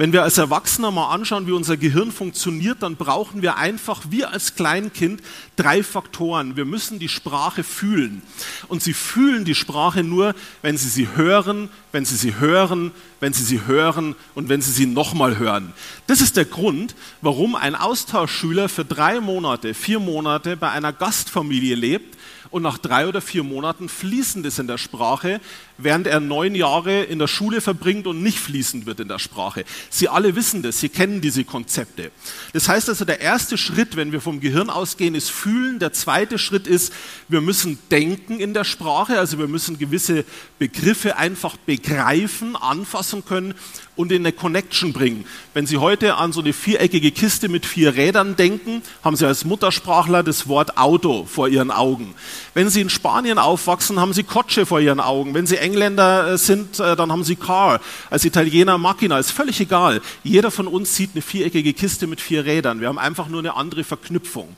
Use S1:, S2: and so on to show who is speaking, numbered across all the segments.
S1: Wenn wir als Erwachsener mal anschauen, wie unser Gehirn funktioniert, dann brauchen wir einfach, wie als Kleinkind, drei Faktoren. Wir müssen die Sprache fühlen. Und Sie fühlen die Sprache nur, wenn Sie sie hören, wenn Sie sie hören, wenn Sie sie hören und wenn Sie sie nochmal hören. Das ist der Grund, warum ein Austauschschüler für drei Monate, vier Monate bei einer Gastfamilie lebt und nach drei oder vier Monaten fließend ist in der Sprache, während er neun Jahre in der Schule verbringt und nicht fließend wird in der Sprache. Sie alle wissen das, Sie kennen diese Konzepte. Das heißt also, der erste Schritt, wenn wir vom Gehirn ausgehen, ist fühlen. Der zweite Schritt ist, wir müssen denken in der Sprache, also wir müssen gewisse Begriffe einfach begreifen, anfassen können und in eine Connection bringen. Wenn Sie heute an so eine viereckige Kiste mit vier Rädern denken, haben Sie als Muttersprachler das Wort Auto vor Ihren Augen. Wenn Sie in Spanien aufwachsen, haben Sie Kotsche vor Ihren Augen. Wenn Sie Engländer äh, sind, äh, dann haben Sie Car. Als Italiener Macchina. Ist völlig egal. Jeder von uns sieht eine viereckige Kiste mit vier Rädern. Wir haben einfach nur eine andere Verknüpfung.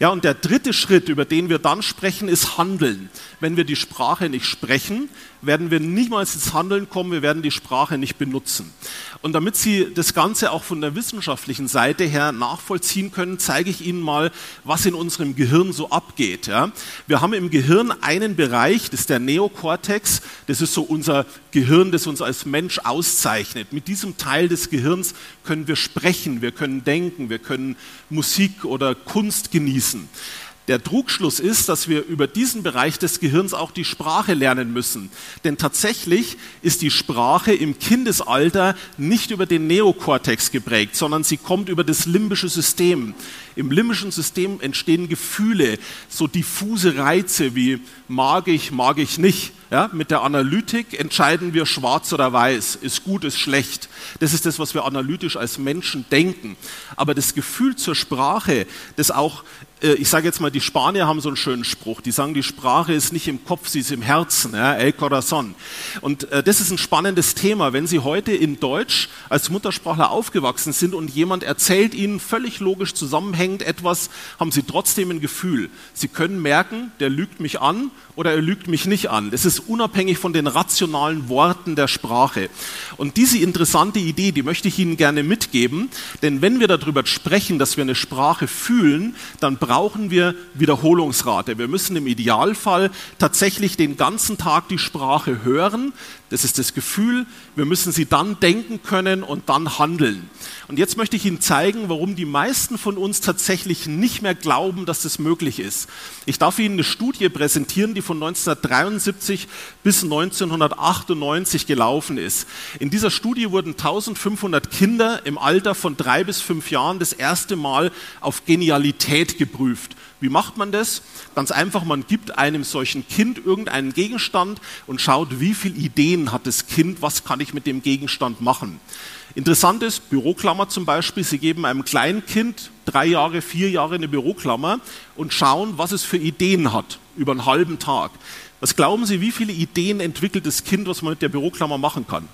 S1: Ja, und der dritte Schritt, über den wir dann sprechen, ist Handeln. Wenn wir die Sprache nicht sprechen, werden wir niemals ins Handeln kommen, wir werden die Sprache nicht benutzen. Und damit Sie das Ganze auch von der wissenschaftlichen Seite her nachvollziehen können, zeige ich Ihnen mal, was in unserem Gehirn so abgeht. Ja. Wir haben im Gehirn einen Bereich, das ist der Neokortex, das ist so unser Gehirn, das uns als Mensch auszeichnet. Mit diesem Teil des Gehirns können wir sprechen, wir können denken, wir können Musik oder Kunst genießen. Der Trugschluss ist, dass wir über diesen Bereich des Gehirns auch die Sprache lernen müssen. Denn tatsächlich ist die Sprache im Kindesalter nicht über den Neokortex geprägt, sondern sie kommt über das limbische System. Im limbischen System entstehen Gefühle, so diffuse Reize wie mag ich, mag ich nicht. Ja, mit der Analytik entscheiden wir schwarz oder weiß, ist gut, ist schlecht. Das ist das, was wir analytisch als Menschen denken. Aber das Gefühl zur Sprache, das auch äh, ich sage jetzt mal, die Spanier haben so einen schönen Spruch. Die sagen, die Sprache ist nicht im Kopf, sie ist im Herzen. Ja, el corazón. Und äh, das ist ein spannendes Thema. Wenn Sie heute in Deutsch als Muttersprachler aufgewachsen sind und jemand erzählt Ihnen völlig logisch zusammenhängend etwas, haben Sie trotzdem ein Gefühl. Sie können merken, der lügt mich an oder er lügt mich nicht an. Das ist unabhängig von den rationalen Worten der Sprache. Und diese interessante Idee, die möchte ich Ihnen gerne mitgeben, denn wenn wir darüber sprechen, dass wir eine Sprache fühlen, dann brauchen wir Wiederholungsrate. Wir müssen im Idealfall tatsächlich den ganzen Tag die Sprache hören. Das ist das Gefühl. Wir müssen sie dann denken können und dann handeln. Und jetzt möchte ich Ihnen zeigen, warum die meisten von uns tatsächlich nicht mehr glauben, dass das möglich ist. Ich darf Ihnen eine Studie präsentieren, die von 1973 bis 1998 gelaufen ist. In dieser Studie wurden 1500 Kinder im Alter von drei bis fünf Jahren das erste Mal auf Genialität geprüft. Wie macht man das? Ganz einfach, man gibt einem solchen Kind irgendeinen Gegenstand und schaut, wie viele Ideen hat das Kind, was kann ich mit dem Gegenstand machen. Interessant ist, Büroklammer zum Beispiel, Sie geben einem kleinen Kind drei Jahre, vier Jahre eine Büroklammer und schauen, was es für Ideen hat über einen halben Tag. Was glauben Sie, wie viele Ideen entwickelt das Kind, was man mit der Büroklammer machen kann?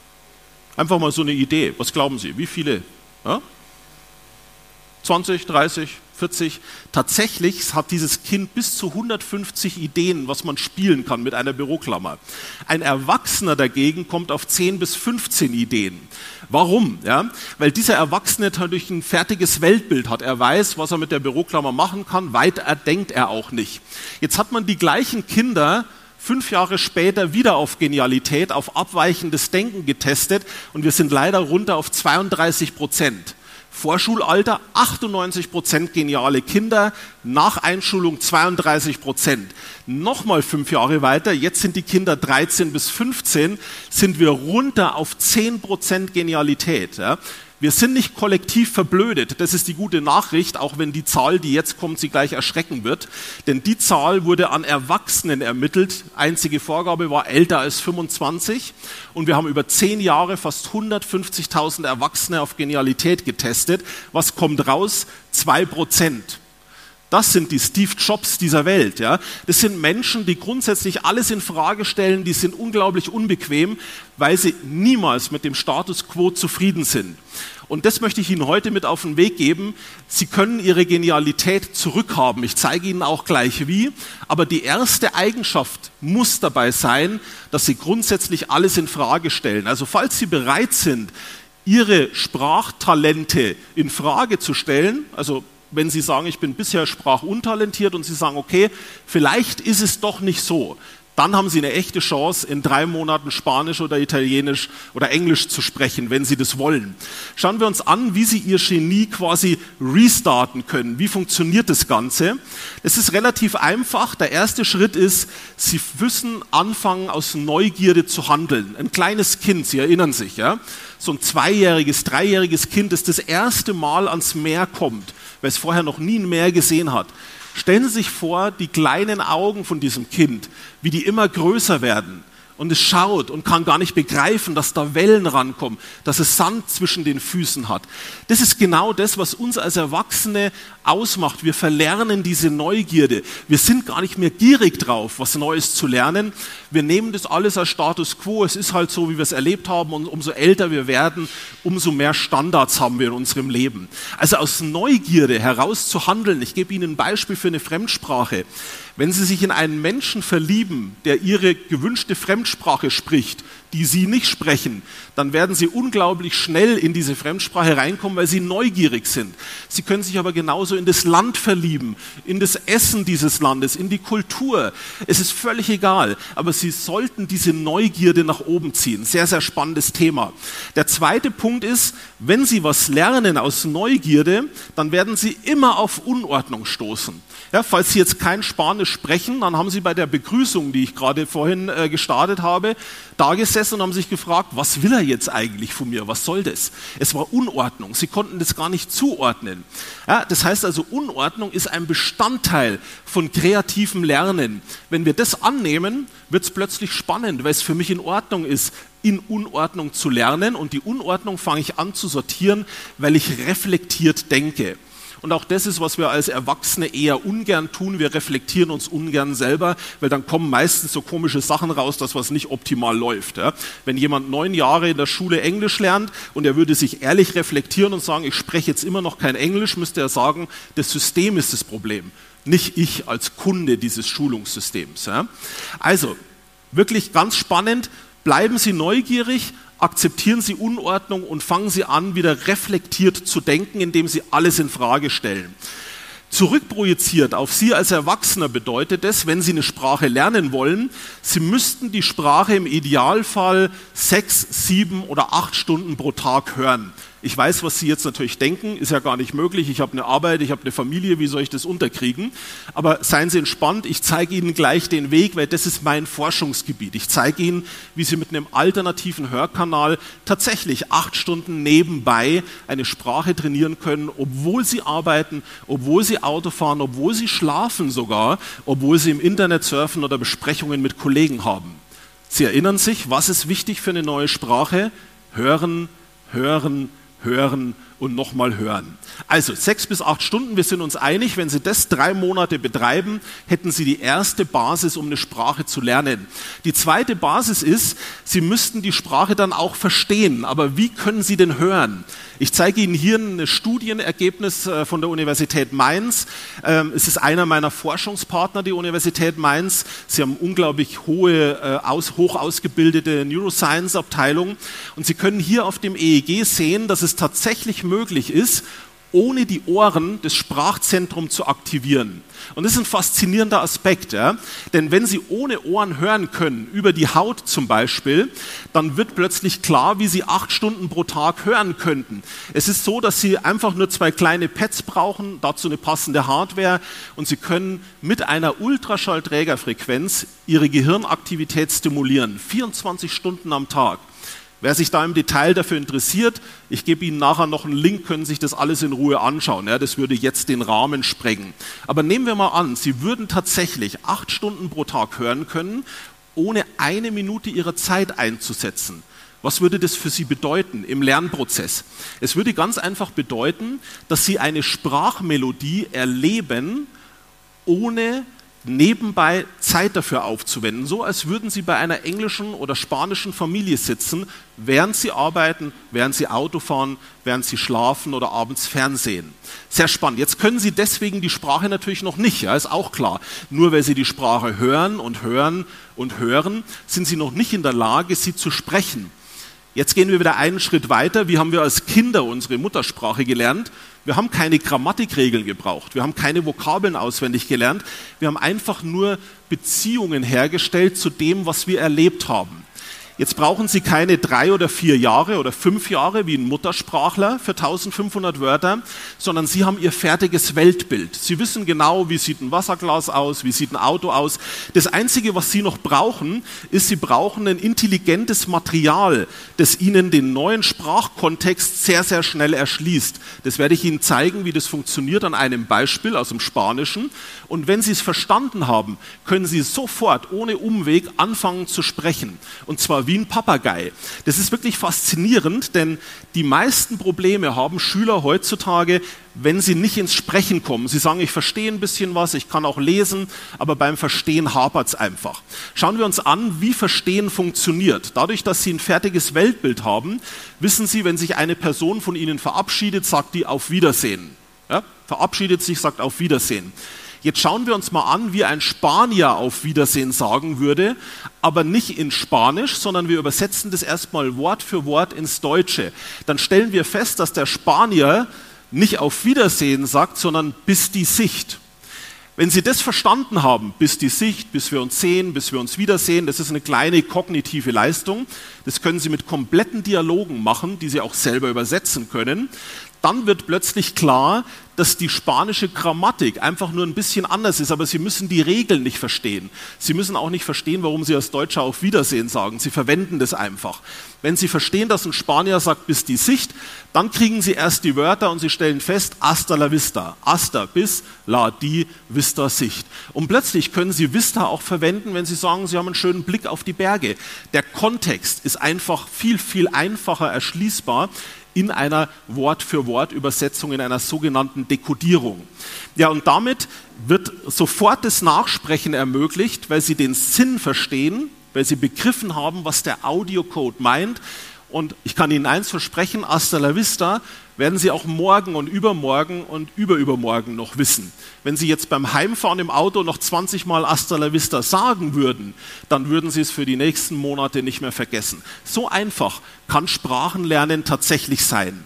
S1: Einfach mal so eine Idee. Was glauben Sie? Wie viele? Ja? 20, 30, 40. Tatsächlich hat dieses Kind bis zu 150 Ideen, was man spielen kann mit einer Büroklammer. Ein Erwachsener dagegen kommt auf 10 bis 15 Ideen. Warum? Ja? Weil dieser Erwachsene natürlich ein fertiges Weltbild hat. Er weiß, was er mit der Büroklammer machen kann. Weiter denkt er auch nicht. Jetzt hat man die gleichen Kinder fünf Jahre später wieder auf Genialität, auf abweichendes Denken getestet und wir sind leider runter auf 32 Prozent. Vorschulalter 98 Prozent geniale Kinder, nach Einschulung 32 Prozent. Nochmal fünf Jahre weiter, jetzt sind die Kinder 13 bis 15, sind wir runter auf 10 Prozent Genialität. Ja. Wir sind nicht kollektiv verblödet. Das ist die gute Nachricht, auch wenn die Zahl, die jetzt kommt, Sie gleich erschrecken wird. Denn die Zahl wurde an Erwachsenen ermittelt. Einzige Vorgabe war älter als 25. Und wir haben über zehn Jahre fast 150.000 Erwachsene auf Genialität getestet. Was kommt raus? Zwei Prozent. Das sind die Steve Jobs dieser Welt. Ja? Das sind Menschen, die grundsätzlich alles in Frage stellen, die sind unglaublich unbequem, weil sie niemals mit dem Status quo zufrieden sind. Und das möchte ich Ihnen heute mit auf den Weg geben. Sie können Ihre Genialität zurückhaben. Ich zeige Ihnen auch gleich wie. Aber die erste Eigenschaft muss dabei sein, dass Sie grundsätzlich alles in Frage stellen. Also falls Sie bereit sind, Ihre Sprachtalente in Frage zu stellen, also wenn Sie sagen, ich bin bisher sprachuntalentiert und Sie sagen, okay, vielleicht ist es doch nicht so, dann haben Sie eine echte Chance, in drei Monaten Spanisch oder Italienisch oder Englisch zu sprechen, wenn Sie das wollen. Schauen wir uns an, wie Sie Ihr Genie quasi restarten können. Wie funktioniert das Ganze? Es ist relativ einfach. Der erste Schritt ist, Sie müssen anfangen, aus Neugierde zu handeln. Ein kleines Kind, Sie erinnern sich, ja? So ein zweijähriges, dreijähriges Kind, das das erste Mal ans Meer kommt wer es vorher noch nie ein Meer gesehen hat. Stellen Sie sich vor, die kleinen Augen von diesem Kind, wie die immer größer werden und es schaut und kann gar nicht begreifen, dass da Wellen rankommen, dass es Sand zwischen den Füßen hat. Das ist genau das, was uns als Erwachsene ausmacht. Wir verlernen diese Neugierde. Wir sind gar nicht mehr gierig drauf, was Neues zu lernen. Wir nehmen das alles als Status quo. Es ist halt so, wie wir es erlebt haben. Und umso älter wir werden, umso mehr Standards haben wir in unserem Leben. Also aus Neugierde heraus zu handeln. Ich gebe Ihnen ein Beispiel für eine Fremdsprache. Wenn Sie sich in einen Menschen verlieben, der Ihre gewünschte Fremdsprache spricht, die Sie nicht sprechen, dann werden Sie unglaublich schnell in diese Fremdsprache reinkommen, weil Sie neugierig sind. Sie können sich aber genauso in das Land verlieben, in das Essen dieses Landes, in die Kultur. Es ist völlig egal, aber Sie sollten diese Neugierde nach oben ziehen. Sehr, sehr spannendes Thema. Der zweite Punkt ist, wenn Sie was lernen aus Neugierde, dann werden Sie immer auf Unordnung stoßen. Ja, falls Sie jetzt kein Spanisch sprechen, dann haben Sie bei der Begrüßung, die ich gerade vorhin äh, gestartet habe, da gesessen und haben sich gefragt, was will er jetzt eigentlich von mir? Was soll das? Es war Unordnung. Sie konnten das gar nicht zuordnen. Ja, das heißt also, Unordnung ist ein Bestandteil von kreativem Lernen. Wenn wir das annehmen, wird es plötzlich spannend, weil es für mich in Ordnung ist, in Unordnung zu lernen. Und die Unordnung fange ich an zu sortieren, weil ich reflektiert denke. Und auch das ist, was wir als Erwachsene eher ungern tun. Wir reflektieren uns ungern selber, weil dann kommen meistens so komische Sachen raus, dass was nicht optimal läuft. Ja. Wenn jemand neun Jahre in der Schule Englisch lernt und er würde sich ehrlich reflektieren und sagen, ich spreche jetzt immer noch kein Englisch, müsste er sagen, das System ist das Problem, nicht ich als Kunde dieses Schulungssystems. Ja. Also, wirklich ganz spannend. Bleiben Sie neugierig, akzeptieren Sie Unordnung und fangen Sie an, wieder reflektiert zu denken, indem Sie alles in Frage stellen. Zurückprojiziert auf Sie als Erwachsener bedeutet es, wenn Sie eine Sprache lernen wollen, Sie müssten die Sprache im Idealfall sechs, sieben oder acht Stunden pro Tag hören. Ich weiß, was Sie jetzt natürlich denken, ist ja gar nicht möglich. Ich habe eine Arbeit, ich habe eine Familie, wie soll ich das unterkriegen? Aber seien Sie entspannt, ich zeige Ihnen gleich den Weg, weil das ist mein Forschungsgebiet. Ich zeige Ihnen, wie Sie mit einem alternativen Hörkanal tatsächlich acht Stunden nebenbei eine Sprache trainieren können, obwohl Sie arbeiten, obwohl Sie Auto fahren, obwohl Sie schlafen sogar, obwohl Sie im Internet surfen oder Besprechungen mit Kollegen haben. Sie erinnern sich, was ist wichtig für eine neue Sprache? Hören, hören, hören und nochmal hören. Also sechs bis acht Stunden, wir sind uns einig, wenn Sie das drei Monate betreiben, hätten Sie die erste Basis, um eine Sprache zu lernen. Die zweite Basis ist, Sie müssten die Sprache dann auch verstehen. Aber wie können Sie denn hören? Ich zeige Ihnen hier ein Studienergebnis äh, von der Universität Mainz. Ähm, es ist einer meiner Forschungspartner, die Universität Mainz. Sie haben unglaublich hohe, äh, hoch ausgebildete Neuroscience-Abteilung. Und Sie können hier auf dem EEG sehen, dass es tatsächlich möglich ist, ohne die Ohren das Sprachzentrum zu aktivieren. Und das ist ein faszinierender Aspekt, ja? denn wenn Sie ohne Ohren hören können, über die Haut zum Beispiel, dann wird plötzlich klar, wie Sie acht Stunden pro Tag hören könnten. Es ist so, dass Sie einfach nur zwei kleine Pads brauchen, dazu eine passende Hardware und Sie können mit einer Ultraschallträgerfrequenz Ihre Gehirnaktivität stimulieren, 24 Stunden am Tag. Wer sich da im Detail dafür interessiert, ich gebe Ihnen nachher noch einen Link, können sich das alles in Ruhe anschauen. Ja, das würde jetzt den Rahmen sprengen. Aber nehmen wir mal an, Sie würden tatsächlich acht Stunden pro Tag hören können, ohne eine Minute Ihrer Zeit einzusetzen. Was würde das für Sie bedeuten im Lernprozess? Es würde ganz einfach bedeuten, dass Sie eine Sprachmelodie erleben, ohne nebenbei Zeit dafür aufzuwenden, so als würden Sie bei einer englischen oder spanischen Familie sitzen, während Sie arbeiten, während Sie Auto fahren, während Sie schlafen oder abends Fernsehen. Sehr spannend. Jetzt können Sie deswegen die Sprache natürlich noch nicht, ja, ist auch klar. Nur weil Sie die Sprache hören und hören und hören, sind Sie noch nicht in der Lage, sie zu sprechen. Jetzt gehen wir wieder einen Schritt weiter. Wie haben wir als Kinder unsere Muttersprache gelernt? Wir haben keine Grammatikregeln gebraucht. Wir haben keine Vokabeln auswendig gelernt. Wir haben einfach nur Beziehungen hergestellt zu dem, was wir erlebt haben. Jetzt brauchen Sie keine drei oder vier Jahre oder fünf Jahre wie ein Muttersprachler für 1500 Wörter, sondern Sie haben Ihr fertiges Weltbild. Sie wissen genau, wie sieht ein Wasserglas aus, wie sieht ein Auto aus. Das Einzige, was Sie noch brauchen, ist, Sie brauchen ein intelligentes Material, das Ihnen den neuen Sprachkontext sehr, sehr schnell erschließt. Das werde ich Ihnen zeigen, wie das funktioniert an einem Beispiel aus dem Spanischen. Und wenn Sie es verstanden haben, können Sie sofort ohne Umweg anfangen zu sprechen. Und zwar wie ein Papagei. Das ist wirklich faszinierend, denn die meisten Probleme haben Schüler heutzutage, wenn sie nicht ins Sprechen kommen. Sie sagen, ich verstehe ein bisschen was, ich kann auch lesen, aber beim Verstehen hapert es einfach. Schauen wir uns an, wie Verstehen funktioniert. Dadurch, dass Sie ein fertiges Weltbild haben, wissen Sie, wenn sich eine Person von Ihnen verabschiedet, sagt die auf Wiedersehen. Ja? Verabschiedet sich, sagt auf Wiedersehen. Jetzt schauen wir uns mal an, wie ein Spanier auf Wiedersehen sagen würde, aber nicht in Spanisch, sondern wir übersetzen das erstmal Wort für Wort ins Deutsche. Dann stellen wir fest, dass der Spanier nicht auf Wiedersehen sagt, sondern bis die Sicht. Wenn Sie das verstanden haben, bis die Sicht, bis wir uns sehen, bis wir uns wiedersehen, das ist eine kleine kognitive Leistung. Das können Sie mit kompletten Dialogen machen, die Sie auch selber übersetzen können dann wird plötzlich klar, dass die spanische Grammatik einfach nur ein bisschen anders ist, aber Sie müssen die Regeln nicht verstehen. Sie müssen auch nicht verstehen, warum Sie als Deutscher auf Wiedersehen sagen. Sie verwenden das einfach. Wenn Sie verstehen, dass ein Spanier sagt bis die Sicht, dann kriegen Sie erst die Wörter und Sie stellen fest, hasta la vista. Hasta bis la die vista Sicht. Und plötzlich können Sie vista auch verwenden, wenn Sie sagen, Sie haben einen schönen Blick auf die Berge. Der Kontext ist einfach viel, viel einfacher erschließbar in einer Wort-für-Wort-Übersetzung, in einer sogenannten Dekodierung. Ja, und damit wird sofort das Nachsprechen ermöglicht, weil Sie den Sinn verstehen, weil Sie begriffen haben, was der Audiocode meint. Und ich kann Ihnen eins versprechen, hasta la vista werden Sie auch morgen und übermorgen und überübermorgen noch wissen. Wenn Sie jetzt beim Heimfahren im Auto noch 20 Mal Hasta la Vista sagen würden, dann würden Sie es für die nächsten Monate nicht mehr vergessen. So einfach kann Sprachenlernen tatsächlich sein.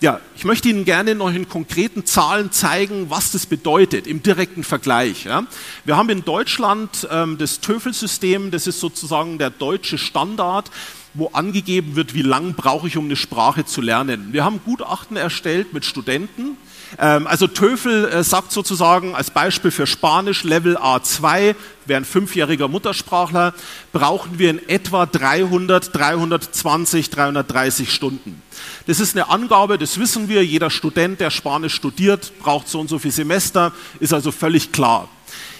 S1: Ja, ich möchte Ihnen gerne noch in konkreten Zahlen zeigen, was das bedeutet im direkten Vergleich. Ja. Wir haben in Deutschland ähm, das TOEFL-System, das ist sozusagen der deutsche Standard wo angegeben wird, wie lang brauche ich, um eine Sprache zu lernen. Wir haben Gutachten erstellt mit Studenten. Ähm, also TOEFL äh, sagt sozusagen als Beispiel für Spanisch Level A2, wer ein fünfjähriger Muttersprachler, brauchen wir in etwa 300, 320, 330 Stunden. Das ist eine Angabe, das wissen wir. Jeder Student, der Spanisch studiert, braucht so und so viel Semester, ist also völlig klar.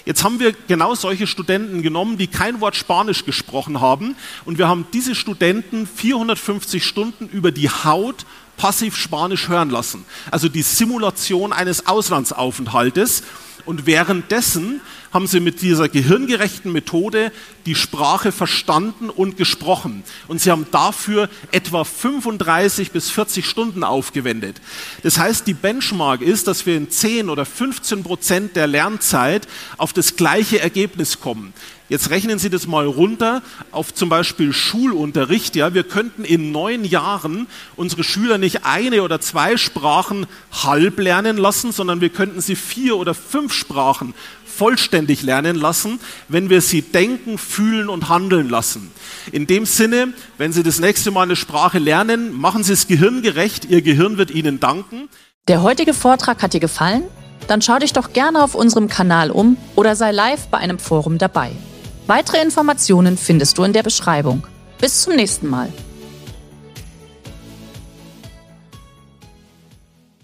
S1: Jetzt haben wir genau solche Studenten genommen, die kein Wort Spanisch gesprochen haben und wir haben diese Studenten 450 Stunden über die Haut passiv Spanisch hören lassen. Also die Simulation eines Auslandsaufenthaltes. Und währenddessen haben sie mit dieser gehirngerechten Methode die Sprache verstanden und gesprochen. Und sie haben dafür etwa 35 bis 40 Stunden aufgewendet. Das heißt, die Benchmark ist, dass wir in 10 oder 15 Prozent der Lernzeit auf das gleiche Ergebnis kommen. Jetzt rechnen Sie das mal runter auf zum Beispiel Schulunterricht. Ja, wir könnten in neun Jahren unsere Schüler nicht eine oder zwei Sprachen halb lernen lassen, sondern wir könnten sie vier oder fünf Sprachen vollständig lernen lassen, wenn wir sie denken, fühlen und handeln lassen. In dem Sinne, wenn Sie das nächste Mal eine Sprache lernen, machen Sie es gehirngerecht. Ihr Gehirn wird Ihnen danken.
S2: Der heutige Vortrag hat dir gefallen? Dann schau dich doch gerne auf unserem Kanal um oder sei live bei einem Forum dabei. Weitere Informationen findest du in der Beschreibung. Bis zum nächsten Mal.